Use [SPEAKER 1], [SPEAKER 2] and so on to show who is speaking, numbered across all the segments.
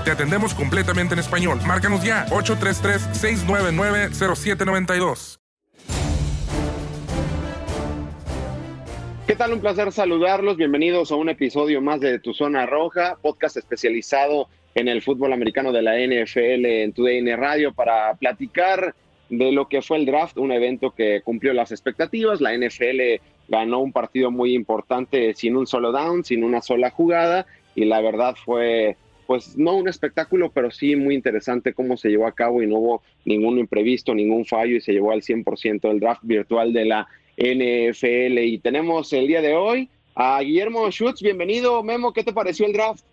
[SPEAKER 1] Te atendemos completamente en español. Márcanos ya, 833-699-0792.
[SPEAKER 2] ¿Qué tal? Un placer saludarlos. Bienvenidos a un episodio más de Tu Zona Roja, podcast especializado en el fútbol americano de la NFL en TUDN Radio para platicar de lo que fue el draft, un evento que cumplió las expectativas. La NFL ganó un partido muy importante sin un solo down, sin una sola jugada y la verdad fue pues no un espectáculo, pero sí muy interesante cómo se llevó a cabo y no hubo ningún imprevisto, ningún fallo y se llevó al 100% el draft virtual de la NFL. Y tenemos el día de hoy a Guillermo Schutz. Bienvenido, Memo. ¿Qué te pareció el draft?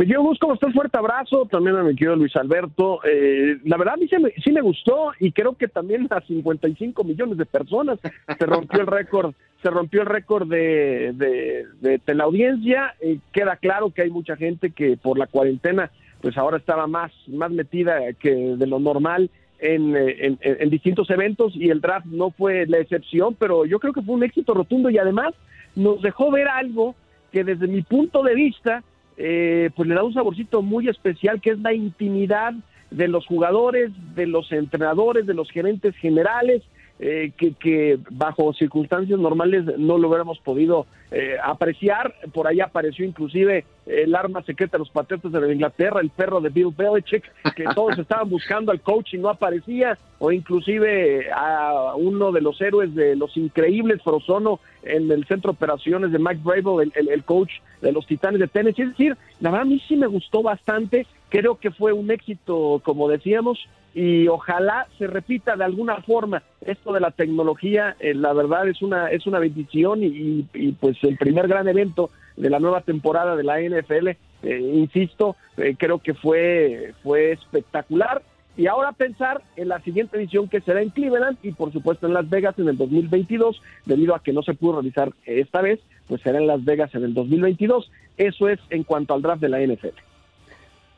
[SPEAKER 3] Me quiero buscar un fuerte abrazo, también a mi querido Luis Alberto. Eh, la verdad, a mí me, sí me, gustó y creo que también a 55 millones de personas se rompió el récord, se rompió el récord de, de, de, la audiencia. Eh, queda claro que hay mucha gente que por la cuarentena, pues ahora estaba más, más metida que de lo normal en, en, en distintos eventos y el draft no fue la excepción, pero yo creo que fue un éxito rotundo y además nos dejó ver algo que desde mi punto de vista eh, pues le da un saborcito muy especial que es la intimidad de los jugadores, de los entrenadores, de los gerentes generales, eh, que, bajo circunstancias normales no lo hubiéramos podido eh, apreciar. Por ahí apareció inclusive el arma secreta de los Patriotas de Inglaterra, el perro de Bill Belichick, que todos estaban buscando al coach y no aparecía, o inclusive a uno de los héroes de los increíbles Frozono en el centro de operaciones de Mike Bravo, el, el, coach de los Titanes de Tennessee. Es decir, la verdad a mí sí me gustó bastante, creo que fue un éxito, como decíamos, y ojalá se repita de alguna forma esto de la tecnología eh, la verdad es una es una bendición y, pues el primer gran evento de la nueva temporada de la NFL eh, insisto eh, creo que fue fue espectacular. Y ahora pensar en la siguiente edición que será en Cleveland y por supuesto en Las Vegas en el 2022 debido a que no se pudo realizar esta vez pues será en Las Vegas en el 2022 eso es en cuanto al draft de la NFL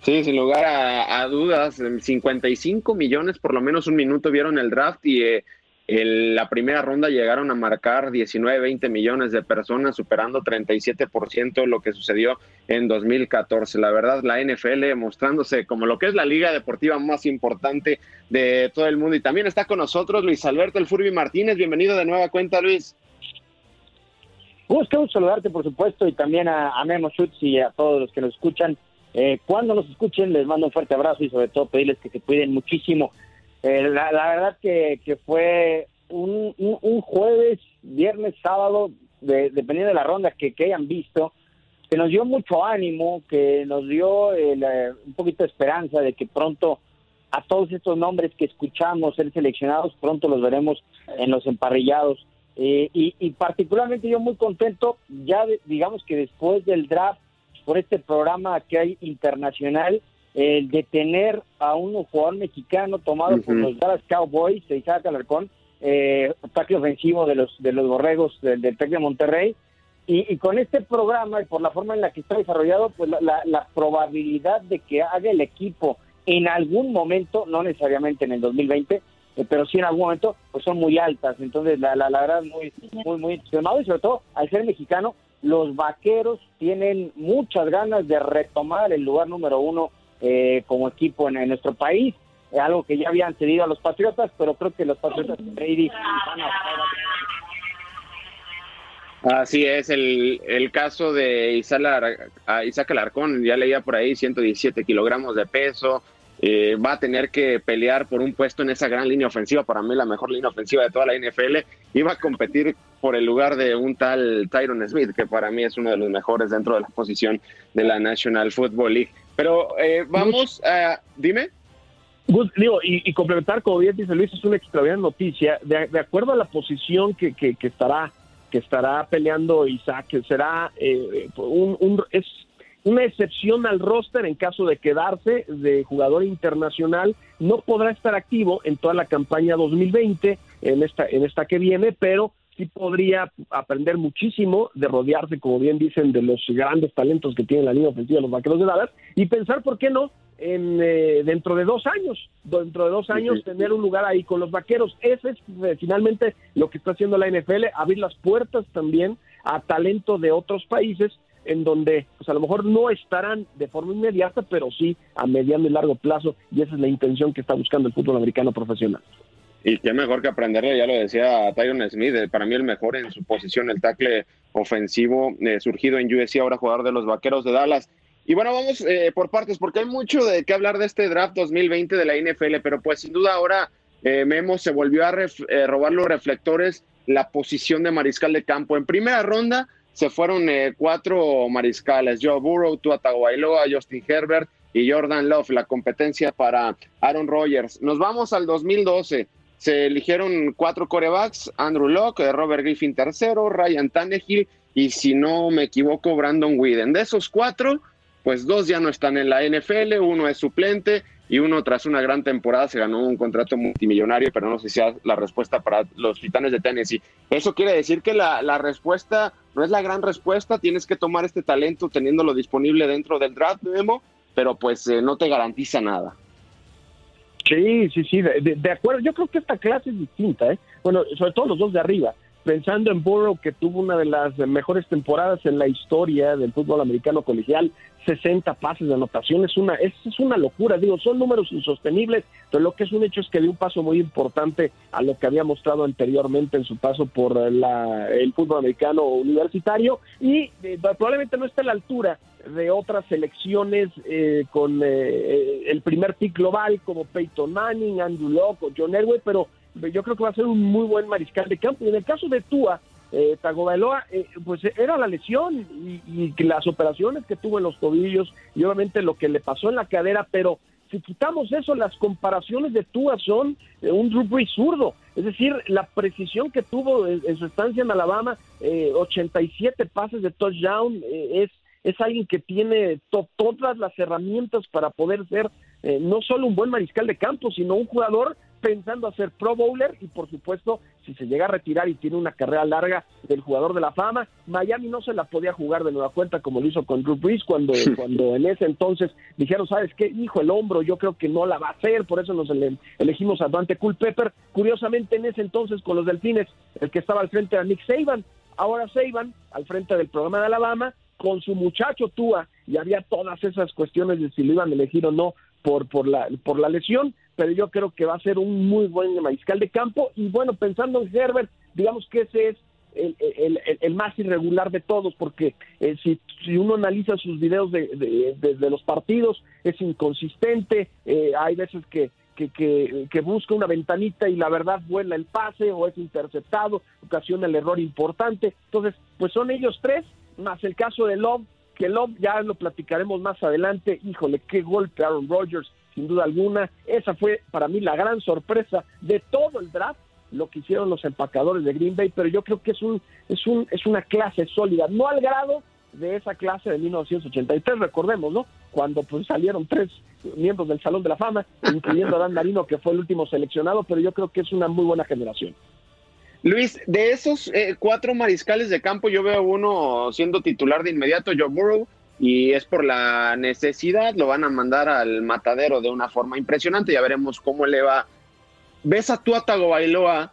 [SPEAKER 2] Sí, sin lugar a, dudas, 55 millones, por lo menos un minuto vieron el draft y eh, la primera ronda llegaron a marcar 19, 20 millones de personas, superando 37% lo que sucedió en 2014. La verdad, la NFL mostrándose como lo que es la liga deportiva más importante de todo el mundo. Y también está con nosotros Luis Alberto El Furby Martínez. Bienvenido de nueva cuenta, Luis.
[SPEAKER 4] Gusto saludarte, por supuesto, y también a, a Memo Schutz y a todos los que nos escuchan. Eh, cuando nos escuchen, les mando un fuerte abrazo y sobre todo pedirles que se cuiden muchísimo. Eh, la, verdad que, que fue un, un, jueves, viernes, sábado, dependiendo de la ronda que, hayan visto, que nos dio mucho ánimo, que nos dio eh, un poquito de esperanza de que pronto a todos estos nombres que escuchamos ser seleccionados, pronto los veremos en los emparrillados. Eh, y, particularmente yo muy contento, ya digamos que después del draft, por este programa que hay internacional, el de tener a un jugador mexicano tomado por los Dallas Cowboys, Isaac Alarcón, eh, ataque ofensivo de los de los borregos del, del Tec de Monterrey, y, con este programa y por la forma en la que está desarrollado, pues la, probabilidad de que haga el equipo en algún momento, no necesariamente en el 2020, eh, pero sí en algún momento, pues son muy altas. Entonces, la, la, verdad, muy, muy, muy entusiasmado y sobre todo, al ser mexicano, los vaqueros tienen muchas ganas de retomar el lugar número uno eh, como equipo en, nuestro país, algo que ya habían cedido a los Patriotas, pero creo que los Patriotas
[SPEAKER 2] Así es, el, el caso de Isaac Alarcón, ya leía por ahí 117 kilogramos de peso, eh, va a tener que pelear por un puesto en esa gran línea ofensiva, para mí la mejor línea ofensiva de toda la NFL, y va a competir por el lugar de un tal Tyron Smith, que para mí es uno de los mejores dentro de la posición de la National Football League. Pero eh, vamos a, dime.
[SPEAKER 3] digo, y, complementar, como bien dice Luis, es una extraordinaria noticia, de, de acuerdo a la posición que, que, que estará que estará peleando Isaac, que será eh, un, es una excepción al roster en caso de quedarse de jugador internacional, no podrá estar activo en toda la campaña 2020, en esta, en esta que viene, pero sí podría aprender muchísimo de rodearse, como bien dicen, de los grandes talentos que tiene la línea ofensiva de los vaqueros de Dallas y pensar, ¿por qué no?, en, eh, dentro de dos años, dentro de dos años tener un lugar ahí con los vaqueros. Ese es eh, finalmente lo que está haciendo la NFL, abrir las puertas también a talento de otros países en donde pues a lo mejor no estarán de forma inmediata, pero sí a mediano y largo plazo, y esa es la intención que está buscando el fútbol americano profesional.
[SPEAKER 2] Y qué mejor que aprenderle, ya lo decía Tyron Smith, eh, para mí el mejor en su posición, el tackle ofensivo surgido en USC, ahora jugador de los Vaqueros de Dallas. Y bueno, vamos eh, por partes, porque hay mucho de qué hablar de este draft 2020 de la NFL, pero pues sin duda ahora eh, Memo se volvió a eh, robar los reflectores la posición de mariscal de campo. En primera ronda se fueron cuatro mariscales, Joe Burrow, Tua Tagovailoa, Justin Herbert y Jordan Love, la competencia para Aaron Rodgers. Nos vamos al 2012. Se eligieron cuatro corebacks, Andrew Locke, Robert Griffin tercero, Ryan Tannehill y si no me equivoco, Brandon Whedon. De esos cuatro, pues dos ya no están en la NFL, uno es suplente y uno tras una gran temporada se ganó un contrato multimillonario, pero no sé si sea la respuesta para los Titanes de Tennessee. Eso quiere decir que la, la respuesta no es la gran respuesta, tienes que tomar este talento teniéndolo disponible dentro del draft, Memo, pero pues eh, no te garantiza nada.
[SPEAKER 3] Sí, sí, sí, de, de, acuerdo. Yo creo que esta clase es distinta, ¿eh? Bueno, sobre todo los dos de arriba pensando en Burrow, que tuvo una de las mejores temporadas en la historia del fútbol americano colegial, 60 pases de anotación, es una, es, una locura, digo, son números insostenibles, pero lo que es un hecho es que dio un paso muy importante a lo que había mostrado anteriormente en su paso por la, el fútbol americano universitario. Y eh, probablemente no esté a la altura de otras selecciones eh, con eh, el primer pick global como Peyton Manning, Andrew Locke o John Elway, pero yo creo que va a ser un muy buen mariscal de campo. Y en el caso de Tua, eh, Tagovailoa, eh, pues era la lesión y, las operaciones que tuvo en los tobillos y obviamente lo que le pasó en la cadera, pero si quitamos eso, las comparaciones de Tua son eh, un Drew zurdo. Es decir, la precisión que tuvo en, su estancia en Alabama, 87 pases de touchdown, es, es alguien que tiene todas las herramientas para poder ser no solo un buen mariscal de campo, sino un jugador pensando hacer Pro Bowler y por supuesto si se llega a retirar y tiene una carrera larga del jugador de la fama, Miami no se la podía jugar de nueva cuenta como lo hizo con Drew Brees cuando, cuando en ese entonces dijeron, ¿sabes qué? Hijo, el hombro, yo creo que no la va a hacer, por eso nos elegimos a Dante Culpepper. Curiosamente en ese entonces con los Delfines, el que estaba al frente era Nick Saban, ahora Saban al frente del programa de Alabama con su muchacho Tua y había todas esas cuestiones de si lo iban a elegir o no por, por, la, por la lesión pero yo creo que va a ser un muy buen mariscal de campo. Y bueno, pensando en Herbert, digamos que ese es el, el, más irregular de todos, porque eh, si, si, uno analiza sus videos de, de, los partidos, es inconsistente, eh, hay veces que, que, que, que, busca una ventanita y la verdad vuela el pase o es interceptado, ocasiona el error importante. Entonces, pues son ellos tres, más el caso de Love, que Love ya lo platicaremos más adelante. Híjole, qué golpe Aaron Rodgers sin duda alguna. Esa fue para mí la gran sorpresa de todo el draft lo que hicieron los empacadores de Green Bay, pero yo creo que es un es un es una clase sólida, no al grado de esa clase de 1983, recordemos, ¿no? Cuando pues salieron tres miembros del Salón de la Fama, incluyendo a Dan Marino, que fue el último seleccionado, pero yo creo que es una muy buena generación.
[SPEAKER 2] Luis, de esos eh, cuatro mariscales de campo, yo veo uno siendo titular de inmediato, Joe Burrow, y es por la necesidad, lo van a mandar al matadero de una forma impresionante, ya veremos cómo le va. ¿Ves a tu Bailoa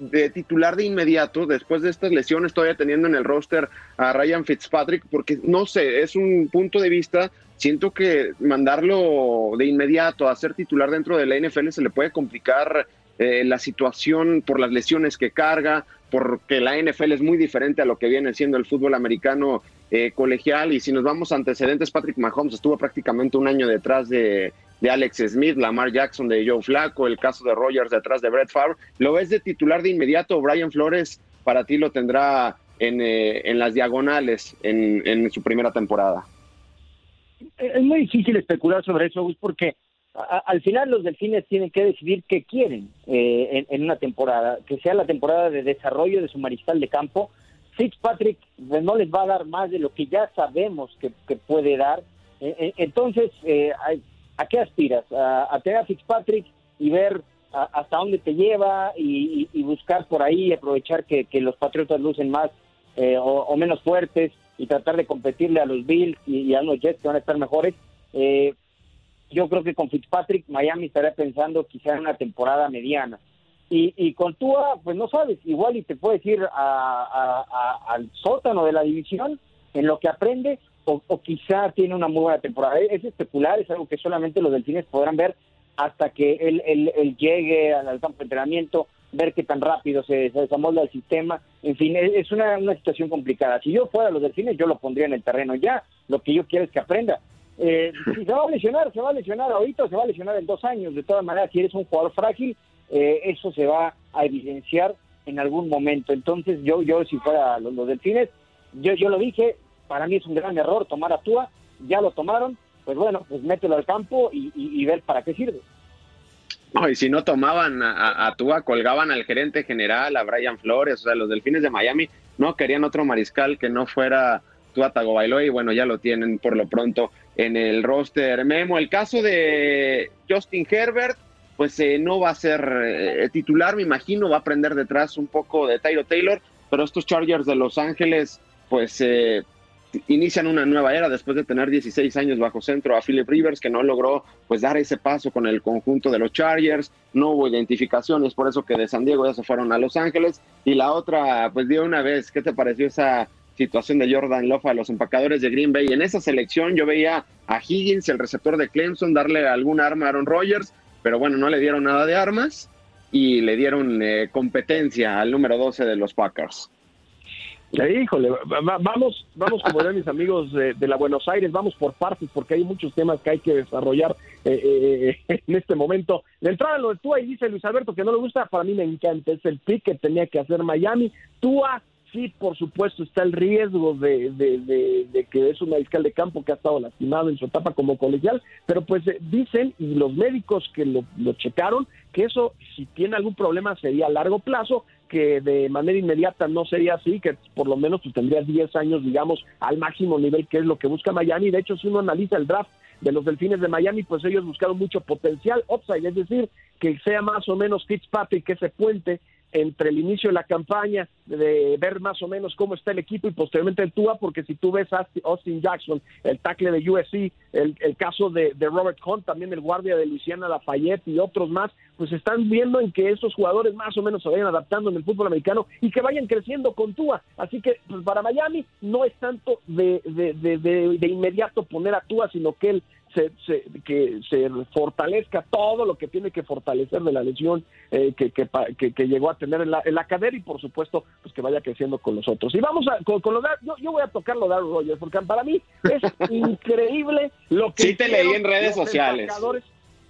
[SPEAKER 2] de titular de inmediato después de estas lesiones, todavía teniendo en el roster a Ryan Fitzpatrick? Porque no sé, es un punto de vista siento que mandarlo de inmediato a ser titular dentro de la NFL se le puede complicar eh, la situación por las lesiones que carga, porque la NFL es muy diferente a lo que viene siendo el fútbol americano eh, colegial. Y si nos vamos a antecedentes, Patrick Mahomes estuvo prácticamente un año detrás de, Alex Smith, Lamar Jackson de Joe Flaco, el caso de Rogers detrás de Brett Favre. ¿Lo ves de titular de inmediato? Brian Flores para ti lo tendrá en, eh, las diagonales en, su primera temporada.
[SPEAKER 4] Es muy difícil especular sobre eso, porque al final los delfines tienen que decidir qué quieren eh, en, una temporada, que sea la temporada de desarrollo de su mariscal de campo. Fitzpatrick pues, no les va a dar más de lo que ya sabemos que, puede dar. Eh, eh, entonces, ¿a qué aspiras? ¿A, tener a Fitzpatrick y ver hasta dónde te lleva y, buscar por ahí, aprovechar que, los Patriotas lucen más o, menos fuertes y tratar de competirle a los Bills y, a los Jets que van a estar mejores? Eh, yo creo que con Fitzpatrick Miami estaría pensando quizá en una temporada mediana. Y, y con Tua, pues no sabes, igual y te puedes ir al sótano de la división en lo que aprende, o, quizá tiene una muy buena temporada. Es especular, es algo que solamente los delfines podrán ver hasta que él, él, llegue al, campo de entrenamiento, ver qué tan rápido se, se desamolda el sistema. En fin, es, una, una situación complicada. Si yo fuera los delfines, yo lo pondría en el terreno ya. Lo que yo quiero es que aprenda. Eh, se va a lesionar, se va a lesionar ahorita o se va a lesionar en dos años. De todas maneras, si eres un jugador frágil, eh, eso se va a evidenciar en algún momento. Entonces, yo, yo si fuera los, delfines, yo, yo lo dije, para mí es un gran error tomar a Tua, ya lo tomaron, pues bueno, pues mételo al campo y, ver para qué sirve.
[SPEAKER 2] No, y si no tomaban a, a, colgaban al gerente general, a Brian Flores, o sea, los delfines de Miami no querían otro mariscal que no fuera Tua Tagovailoa y bueno, ya lo tienen por lo pronto en el roster. Memo, el caso de Justin Herbert, pues eh, no va a ser eh, titular, me imagino, va a aprender detrás un poco de Tyro Taylor, pero estos Chargers de Los Ángeles, pues eh, inician una nueva era después de tener 16 años bajo centro a Philip Rivers, que no logró pues dar ese paso con el conjunto de los Chargers, no hubo identificaciones, por eso que de San Diego ya se fueron a Los Ángeles, y la otra, pues dio una vez, ¿qué te pareció esa situación de Jordan Love a los empacadores de Green Bay. En esa selección yo veía a Higgins, el receptor de Clemson, darle algún arma a Aaron Rodgers, pero bueno, no le dieron nada de armas y le dieron eh, competencia al número 12 de los Packers.
[SPEAKER 3] Híjole, vamos, vamos como ven mis amigos de, la Buenos Aires, vamos por partes porque hay muchos temas que hay que desarrollar eh, eh, en este momento. De entrada lo de Tua y dice Luis Alberto que no le gusta, para mí me encanta, es el pick que tenía que hacer Miami. Tua sí, por supuesto, está el riesgo de, de, que es un mariscal de campo que ha estado lastimado en su etapa como colegial, pero pues eh, dicen, y los médicos que lo, lo checaron, que eso, si tiene algún problema, sería a largo plazo, que de manera inmediata no sería así, que por lo menos tú tendrías 10 años, digamos, al máximo nivel, que es lo que busca Miami. De hecho, si uno analiza el draft de los Delfines de Miami, pues ellos buscaron mucho potencial upside, es decir, que sea más o menos Fitzpatrick ese puente entre el inicio de la campaña, de ver más o menos cómo está el equipo y posteriormente el TUA, porque si tú ves a Austin Jackson, el tackle de USC, el, caso de, Robert Hunt, también el guardia de Luisiana Lafayette y otros más, pues están viendo en que estos jugadores más o menos se vayan adaptando en el fútbol americano y que vayan creciendo con Tua. Así que pues, para Miami no es tanto de, de inmediato poner a Tua, sino que él se, que se fortalezca todo lo que tiene que fortalecer de la lesión eh, que, que, llegó a tener en la, cadera y por supuesto pues que vaya creciendo con los otros. Y vamos a, con, lo de, yo, voy a tocar lo de Aaron Rodgers porque para mí es increíble lo que...
[SPEAKER 2] Sí te leí en redes sociales.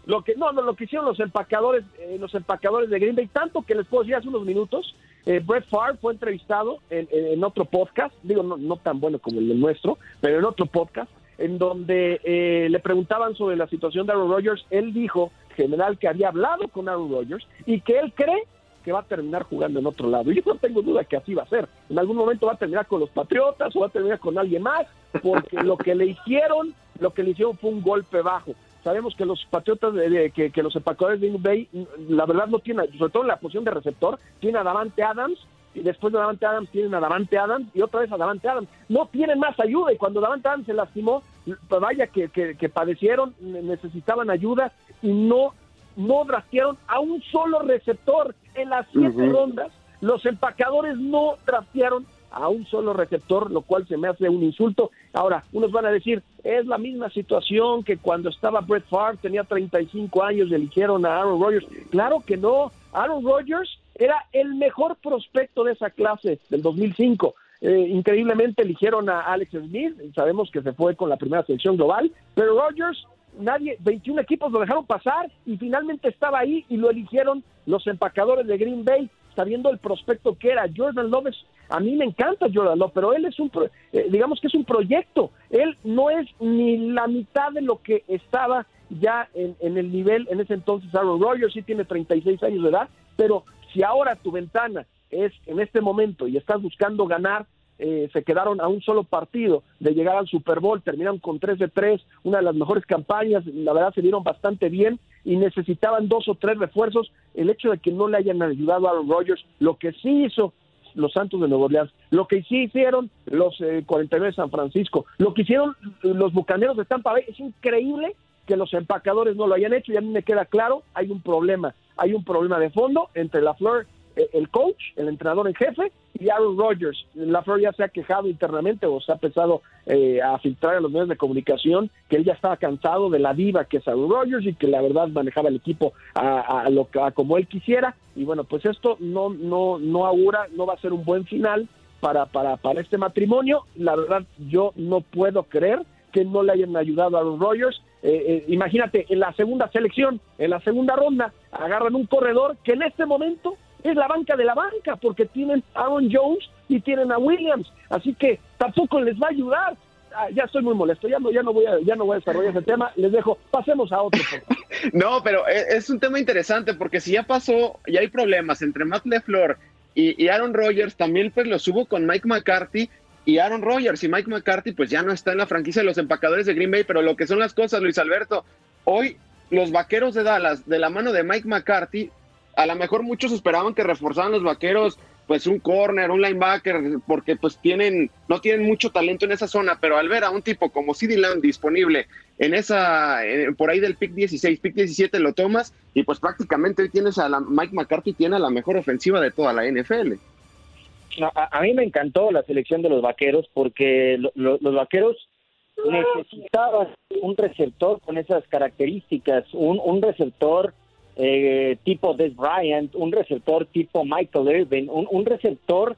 [SPEAKER 3] Lo que, no, no, lo que hicieron los empacadores, eh, los empacadores de Green Bay, tanto que les puedo decir hace unos minutos, eh, Brett Favre fue entrevistado en, en, otro podcast, digo, no, no tan bueno como el nuestro, pero en otro podcast, en donde eh, le preguntaban sobre la situación de Aaron Rodgers, él dijo, general, que había hablado con Aaron Rodgers y que él cree que va a terminar jugando en otro lado. Y yo no tengo duda que así va a ser. En algún momento va a terminar con los Patriotas o va a terminar con alguien más, porque lo que le hicieron, lo que le hicieron fue un golpe bajo. Sabemos que los Patriotas, de, que, que, los empacadores de Green Bay, la verdad no tienen, sobre todo en la posición de receptor, tiene a Davante Adams, y después de Davante Adams tienen a Davante Adams y otra vez a Davante Adams. No tienen más ayuda y cuando Davante Adams se lastimó, pues vaya que, que, padecieron, necesitaban ayuda y no, no draftearon a un solo receptor en las siete rondas. Los empacadores no draftearon a un solo receptor, lo cual se me hace un insulto. Ahora, unos van a decir, es la misma situación que cuando estaba Brett Favre, tenía 35 años eligieron a Aaron Rodgers. Claro que no. Aaron Rodgers era el mejor prospecto de esa clase del 2005. Eh, increíblemente eligieron a Alex Smith, sabemos que se fue con la primera selección global, pero Rodgers, nadie, 21 equipos lo dejaron pasar y finalmente estaba ahí y lo eligieron los empacadores de Green Bay, sabiendo el prospecto que era. Jordan Love a mí me encanta Jordan Love, pero él es un, eh, digamos que es un proyecto, él no es ni la mitad de lo que estaba ya en, en el nivel en ese entonces Aaron Rodgers, sí tiene 36 años de edad, pero si ahora tu ventana es en este momento y estás buscando ganar, eh, se quedaron a un solo partido de llegar al Super Bowl, terminaron con 3 de 3, una de las mejores campañas, la verdad se dieron bastante bien y necesitaban dos o tres refuerzos. El hecho de que no le hayan ayudado a Aaron Rodgers, lo que sí hizo los Santos de Nueva Orleans, lo que sí hicieron los 49 eh, de San Francisco, lo que hicieron los Bucaneros de Tampa Bay, es increíble que los empacadores no lo hayan hecho y a mí me queda claro, hay un problema hay un problema de fondo entre la Flor, eh, el coach, el entrenador en jefe, y Aaron Rodgers. La Flor ya se ha quejado internamente o se ha empezado eh, a filtrar en los medios de comunicación que él ya estaba cansado de la diva que es Aaron Rodgers y que la verdad manejaba el equipo a, lo como él quisiera. Y bueno, pues esto no, no, no augura, no va a ser un buen final para, para, para este matrimonio. La verdad, yo no puedo creer que no le hayan ayudado a Aaron Rodgers eh, eh, imagínate, en la segunda selección, en la segunda ronda, agarran un corredor que en este momento es la banca de la banca, porque tienen a Aaron Jones y tienen a Williams, así que tampoco les va a ayudar. Ah, ya estoy muy molesto, ya no, ya no voy a, desarrollar ese tema, les dejo, pasemos a otro.
[SPEAKER 2] no, pero e, es un tema interesante porque si ya pasó, ya hay problemas entre Matt LeFleur y, y Aaron Rodgers, también pues lo subo con Mike McCarthy, y Aaron Rodgers y Mike McCarthy pues ya no está en la franquicia de los empacadores de Green Bay, pero lo que son las cosas, Luis Alberto, hoy los vaqueros de Dallas, de la mano de Mike McCarthy, a lo mejor muchos esperaban que reforzaran los vaqueros pues un corner, un linebacker, porque pues tienen, no tienen mucho talento en esa zona, pero al ver a un tipo como CeeDee Lamb disponible en esa, por ahí del pick 16, pick 17 lo tomas y pues prácticamente tienes a la, Mike McCarthy tiene la mejor ofensiva de toda la NFL
[SPEAKER 4] a, mí me encantó la selección de los vaqueros porque los vaqueros necesitaban un receptor con esas características, un, un receptor eh, tipo Des Bryant, un receptor tipo Michael Irvin, un, receptor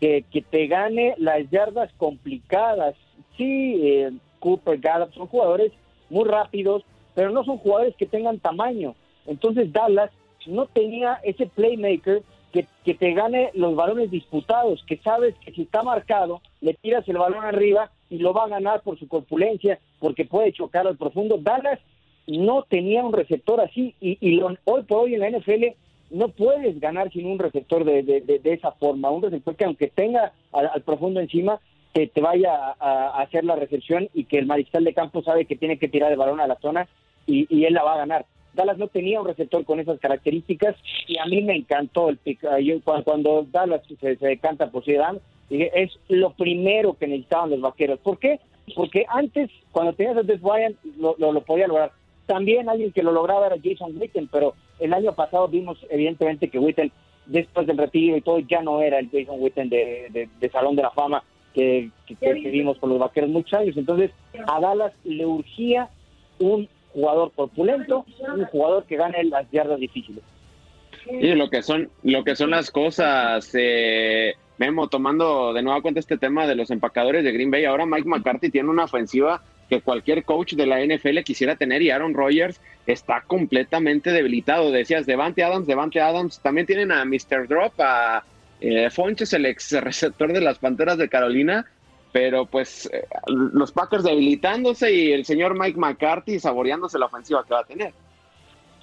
[SPEAKER 4] que, que, te gane las yardas complicadas. Sí, eh, Cooper, Gallup son jugadores muy rápidos, pero no son jugadores que tengan tamaño. Entonces Dallas no tenía ese playmaker que, te gane los balones disputados, que sabes que si está marcado, le tiras el balón arriba y lo va a ganar por su corpulencia, porque puede chocar al profundo. Dallas no tenía un receptor así y, y hoy por hoy en la NFL no puedes ganar sin un receptor de, de, esa forma, un receptor que aunque tenga al, profundo encima, te, te vaya a, hacer la recepción y que el mariscal de campo sabe que tiene que tirar el balón a la zona y, y él la va a ganar. Dallas no tenía un receptor con esas características y a mí me encantó el pick. Ah, cuando Dallas se, decanta por dije, es lo primero que necesitaban los vaqueros. ¿Por qué? Porque antes, cuando tenías a Des Bryant, lo, lo, podía lograr. También alguien que lo lograba era Jason Witten, pero el año pasado vimos evidentemente que Witten, después del retiro y todo, ya no era el Jason Witten de, Salón de la Fama que, que, que vimos con los vaqueros muchos años. Entonces, a Dallas le urgía un jugador corpulento, un jugador que gane las yardas difíciles.
[SPEAKER 2] Y lo que son, lo que son las cosas, eh, Memo, tomando de nuevo cuenta este tema de los empacadores de Green Bay, ahora Mike McCarthy tiene una ofensiva que cualquier coach de la NFL quisiera tener y Aaron Rodgers está completamente debilitado. Decías, Devante Adams, Devante Adams, también tienen a Mr. Drop, a eh, Fonches, el ex receptor de las Panteras de Carolina, pero pues eh, los Packers debilitándose y el señor Mike McCarthy saboreándose la ofensiva que va a tener.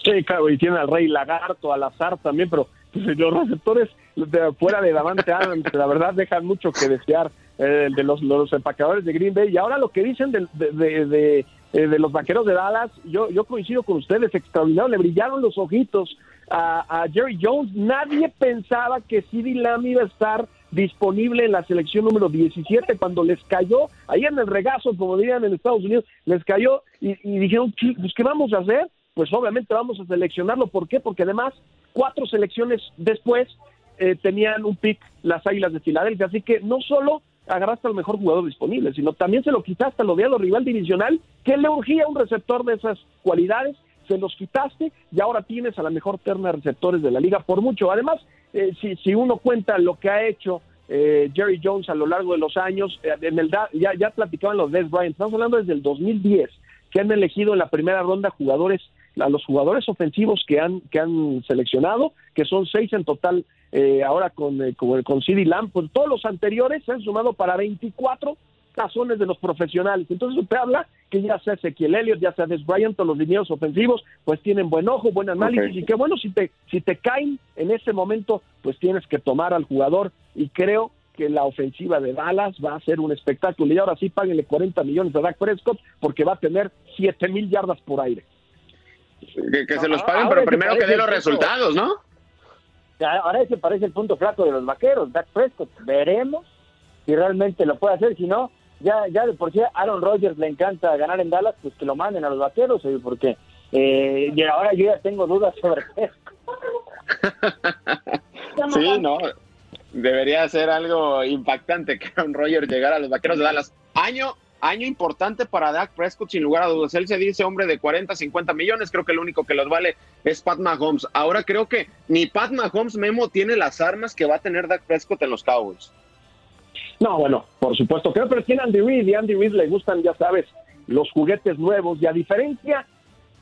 [SPEAKER 3] Sí, claro, y tiene al Rey Lagarto, al Azar también, pero pues, los receptores de fuera de Davante Adams, la verdad dejan mucho que desear eh, de los, los empacadores de Green Bay. Y ahora lo que dicen de, de, eh, de, los vaqueros de Dallas, yo, yo coincido con ustedes, extraordinario, le brillaron los ojitos a, Jerry Jones. Nadie pensaba que CeeDee Lamb iba a estar disponible en la selección número 17 cuando les cayó, ahí en el regazo, como dirían en Estados Unidos, les cayó y, y dijeron, pues, ¿qué vamos a hacer? Pues obviamente vamos a seleccionarlo. ¿Por qué? Porque además, cuatro selecciones después eh, tenían un pick las Águilas de Filadelfia. Así que no solo agarraste al mejor jugador disponible, sino también se lo quitaste al odiado rival divisional que le urgía un receptor de esas cualidades se los quitaste y ahora tienes a la mejor terna de receptores de la liga por mucho. Además, eh, si, si uno cuenta lo que ha hecho eh, Jerry Jones a lo largo de los años, eh, en el ya, ya platicaban los Des Bryant, estamos hablando desde el 2010, que han elegido en la primera ronda jugadores, a los jugadores ofensivos que han, que han seleccionado, que son seis en total ahora con, con, con CD Lamb, pues todos los anteriores se han sumado para 24 tazones de los profesionales. Entonces usted habla que ya sea Ezequiel Elliott, ya sea Des Bryant, todos los lineos ofensivos, pues tienen buen ojo, buen análisis y qué bueno si te, si te caen en ese momento, pues tienes que tomar al jugador y creo que la ofensiva de Dallas va a ser un espectáculo y ahora sí páguenle 40 millones a Dak Prescott porque va a tener 7 mil yardas por aire.
[SPEAKER 2] Que, se los paguen, pero primero que dé los resultados, ¿no?
[SPEAKER 4] Ahora ese parece el punto flaco de los vaqueros, Dak Prescott. Veremos si realmente lo puede hacer, si no, ya, ya de por sí a Aaron Rodgers le encanta ganar en Dallas, pues que lo manden a los vaqueros, porque eh, y ahora yo ya tengo dudas sobre eso.
[SPEAKER 2] sí, no, debería ser algo impactante que Aaron Rodgers llegara a los vaqueros de Dallas. Año, año importante para Dak Prescott, sin lugar a dudas. Él se dice hombre de 40, 50 millones, creo que lo único que los vale es Pat Mahomes. Ahora creo que ni Pat Mahomes Memo tiene las armas que va a tener Dak Prescott en los Cowboys.
[SPEAKER 3] No, bueno, por supuesto que pero tiene Andy Reid y Andy Reid le gustan, ya sabes, los juguetes nuevos y a diferencia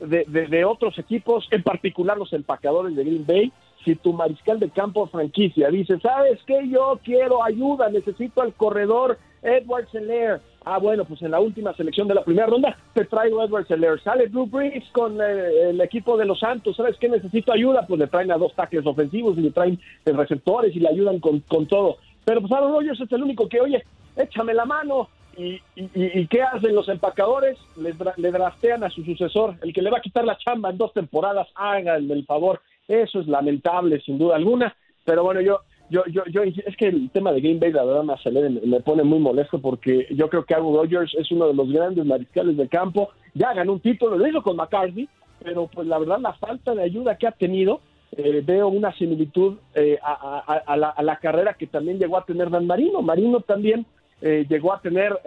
[SPEAKER 3] de, de, otros equipos, en particular los empacadores de Green Bay, si tu mariscal de campo franquicia dice, ¿sabes qué? Yo quiero ayuda, necesito al corredor Edward Seller. Ah, bueno, pues en la última selección de la primera ronda te traigo Edward Seller. Sale Drew Brees con eh, el equipo de los Santos. ¿Sabes qué? Necesito ayuda. Pues le traen a dos tackles ofensivos y le traen receptores y le ayudan con, con todo. Pero pues Aaron Rodgers es el único que, oye, échame la mano. ¿Y, qué hacen los empacadores? Le, le draftean a su sucesor, el que le va a quitar la chamba en dos temporadas, háganme el favor. Eso es lamentable, sin duda alguna. Pero bueno, yo, yo, yo, yo, es que el tema de Game Bay, la verdad, me, acelera, me pone muy molesto porque yo creo que Aaron Rodgers es uno de los grandes mariscales del campo. Ya ganó un título, lo hizo con McCarthy, pero pues la verdad, la falta de ayuda que ha tenido eh, veo una similitud eh, a, la, carrera que también llegó a tener Dan Marino. Marino también eh, llegó a tener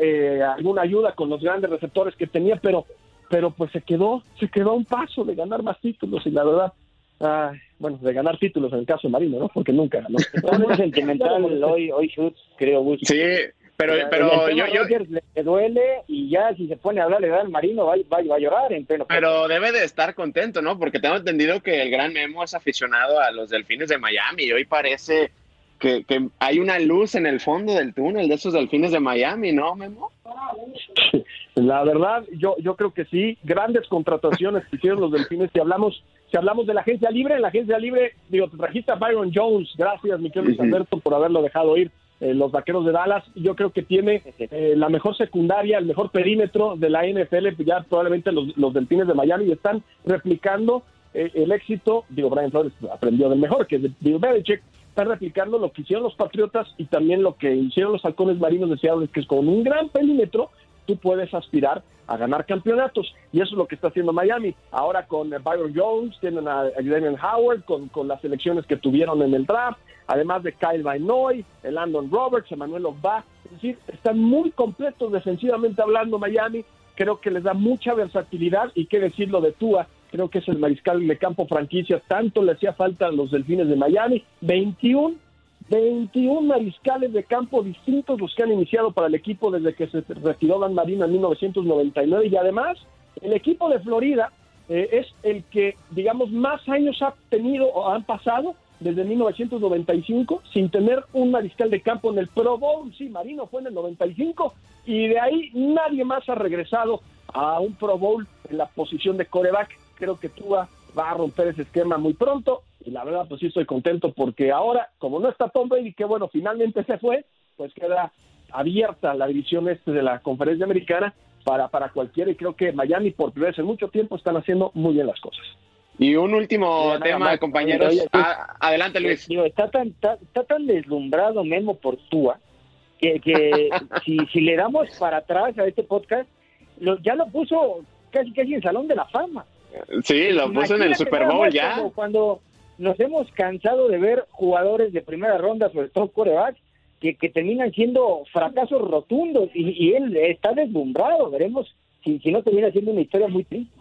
[SPEAKER 3] alguna ayuda con los grandes receptores que tenía, pero, pero pues se quedó, se quedó a un paso de ganar más títulos y la verdad, bueno, de ganar títulos en el caso de Marino, ¿no? Porque nunca ganó.
[SPEAKER 4] muy sentimental hoy, hoy creo.
[SPEAKER 2] Sí, pero, pero yo, yo...
[SPEAKER 4] Le duele y ya si se pone a hablar de Dan Marino va, va, a llorar en pleno.
[SPEAKER 2] Pero debe de estar contento, ¿no? Porque tengo entendido que el gran Memo es aficionado a los Delfines de Miami y hoy parece que, que hay una luz en el fondo del túnel de esos Delfines de Miami, ¿no, Memo?
[SPEAKER 3] La verdad, yo, yo creo que sí. Grandes contrataciones que hicieron los Delfines. Si hablamos, si hablamos de la agencia libre, en la agencia libre, digo, te trajiste a Byron Jones. Gracias, Miquel Luis Alberto, por haberlo dejado ir eh, los Vaqueros de Dallas. Yo creo que tiene eh, la mejor secundaria, el mejor perímetro de la NFL, ya probablemente los, los Delfines de Miami están replicando eh, el éxito, digo, Brian Flores aprendió del mejor, que es de Bill Belichick, están replicando lo que hicieron los Patriotas y también lo que hicieron los halcones marinos de Seattle, que es con un gran perímetro tú puedes aspirar a ganar campeonatos. Y eso es lo que está haciendo Miami. Ahora con Byron Jones, tienen a, Damian Howard, con, con, las elecciones que tuvieron en el draft, además de Kyle Van Noy, el Landon Roberts, Emmanuel Ogba. Es decir, están muy completos defensivamente hablando Miami. Creo que les da mucha versatilidad y qué decirlo de Tua. Creo que es el mariscal de campo franquicia. Tanto le hacía falta a los delfines de Miami. 21 21 mariscales de campo distintos los que han iniciado para el equipo desde que se retiró Dan Marino en 1999 y además el equipo de Florida eh, es el que digamos más años ha tenido o han pasado desde 1995 sin tener un mariscal de campo en el Pro Bowl. Sí, Marino fue en el 95 y de ahí nadie más ha regresado a un Pro Bowl en la posición de coreback. Creo que Tua va a romper ese esquema muy pronto y la verdad pues sí estoy contento porque ahora, como no está Tom Brady, que bueno, finalmente se fue, pues queda abierta la división este de la conferencia americana para, para cualquiera y creo que Miami por primera vez en mucho tiempo están haciendo muy bien las cosas.
[SPEAKER 2] Y un último tema, compañeros. Ah, adelante, Luis.
[SPEAKER 4] está, tan, está, tan deslumbrado Memo por Tua que, que si, si le damos para atrás a este podcast, lo, ya lo puso casi casi en Salón de la Fama.
[SPEAKER 2] Sí, lo puso en el Super Bowl ya.
[SPEAKER 4] Cuando, nos hemos cansado de ver jugadores de primera ronda, sobre todo corebacks, que, que terminan siendo fracasos rotundos y, y él está deslumbrado. Veremos si, si, no termina siendo una historia muy triste.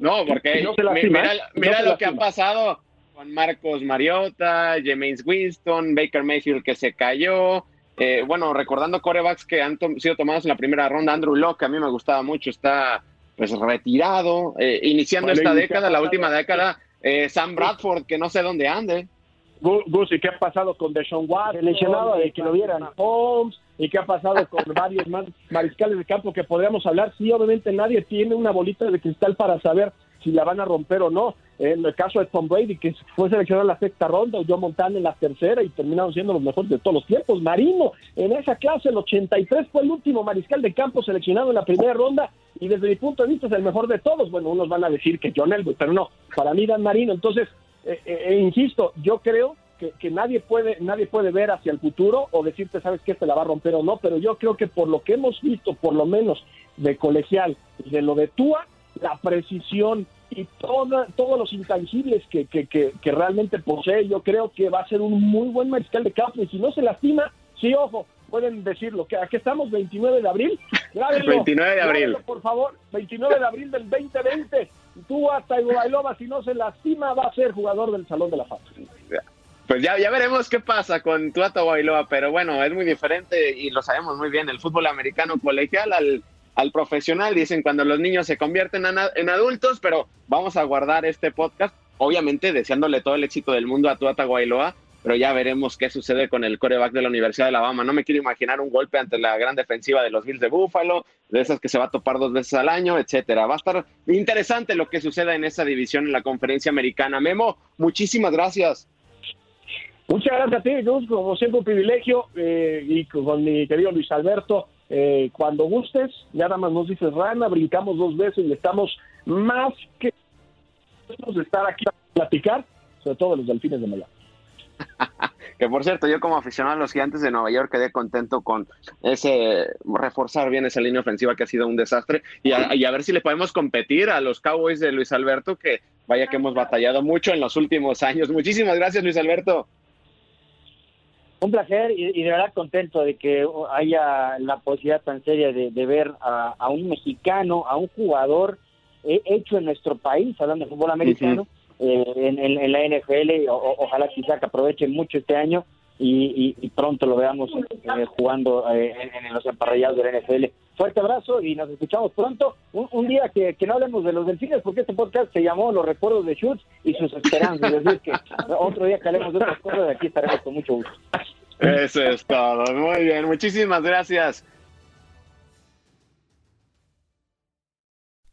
[SPEAKER 2] No, porque mira, mira lo que ha pasado con Marcos Mariota, James Winston, Baker Mayfield que se cayó. Eh, bueno, recordando corebacks que han sido tomados en la primera ronda, Andrew Locke, a mí me gustaba mucho, está pues retirado, eh, iniciando esta década, la última década, eh, Sam Bradford, que no sé dónde ande.
[SPEAKER 3] Gus, ¿y qué ha pasado con Deshaun Watson?
[SPEAKER 4] Lesionado de que lo vieran.
[SPEAKER 3] Holmes, ¿y qué ha pasado con varios más mariscales de campo que podríamos hablar? Sí, obviamente nadie tiene una bolita de cristal para saber si la van a romper o no. En el caso de Tom Brady, que fue seleccionado en la sexta ronda, o Joe Montana en la tercera y terminaron siendo los mejores de todos los tiempos. Marino, en esa clase, el 83 fue el último mariscal de campo seleccionado en la primera ronda y desde mi punto de vista es el mejor de todos. Bueno, unos van a decir que John Elway, pero no, para mí Dan Marino. Entonces, eh, eh, eh, insisto, yo creo que, que, nadie puede nadie puede ver hacia el futuro o decirte, sabes que este la va a romper o no, pero yo creo que por lo que hemos visto, por lo menos de colegial, de lo de Tua, la precisión y toda, todos los intangibles que, que, que, que, realmente posee, yo creo que va a ser un muy buen mariscal de campo y si no se lastima, sí, ojo, pueden decirlo, que aquí estamos 29 de abril, grábenlo,
[SPEAKER 2] 29 de abril,
[SPEAKER 3] grábenlo, por favor, 29 de abril del 2020, tú hasta Bailova, si no se lastima, va a ser jugador del Salón de la Fama.
[SPEAKER 2] Pues ya, ya veremos qué pasa con Tuata Bailoa, pero bueno, es muy diferente y lo sabemos muy bien, el fútbol americano colegial al al profesional, dicen cuando los niños se convierten en, adultos, pero vamos a guardar este podcast, obviamente deseándole todo el éxito del mundo a Tuata Guailoa, pero ya veremos qué sucede con el coreback de la Universidad de Alabama. No me quiero imaginar un golpe ante la gran defensiva de los Bills de Buffalo, de esas que se va a topar dos veces al año, etcétera. Va a estar interesante lo que suceda en esa división en la conferencia americana. Memo, muchísimas gracias.
[SPEAKER 3] Muchas gracias a ti, Luz, como siempre un privilegio, eh, y con mi querido Luis Alberto, eh, cuando gustes, ya nada más nos dices rana, brincamos dos veces y estamos más que de estar aquí a platicar, sobre todo los delfines de Miami.
[SPEAKER 2] que por cierto, yo como aficionado a los gigantes de Nueva York quedé contento con ese reforzar bien esa línea ofensiva que ha sido un desastre y a, y a, ver si le podemos competir a los Cowboys de Luis Alberto, que vaya que hemos batallado mucho en los últimos años. Muchísimas gracias, Luis Alberto.
[SPEAKER 4] Un placer y, de verdad contento de que haya la posibilidad tan seria de, de ver a, a, un mexicano, a un jugador eh, hecho en nuestro país, hablando de fútbol americano, uh -huh. eh, en, en, en, la NFL. O, ojalá quizá que aproveche mucho este año y, y, y pronto lo veamos eh, jugando en, en, los emparrillados de la NFL. Fuerte abrazo y nos escuchamos pronto. Un, día que, que, no hablemos de los delfines, porque este podcast se llamó Los recuerdos de Schutz y sus esperanzas. es decir, que otro día que hablemos de otras cosas, aquí estaremos con mucho gusto.
[SPEAKER 2] Eso es todo. Muy bien. Muchísimas gracias.